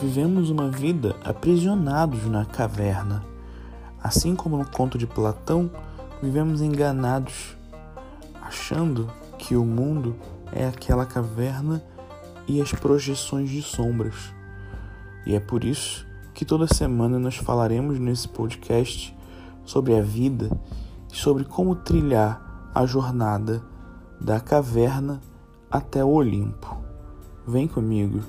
vivemos uma vida aprisionados na caverna. Assim como no conto de Platão, vivemos enganados, achando que o mundo é aquela caverna e as projeções de sombras. E é por isso que toda semana nós falaremos nesse podcast sobre a vida e sobre como trilhar a jornada da caverna até o Olimpo. Vem comigo.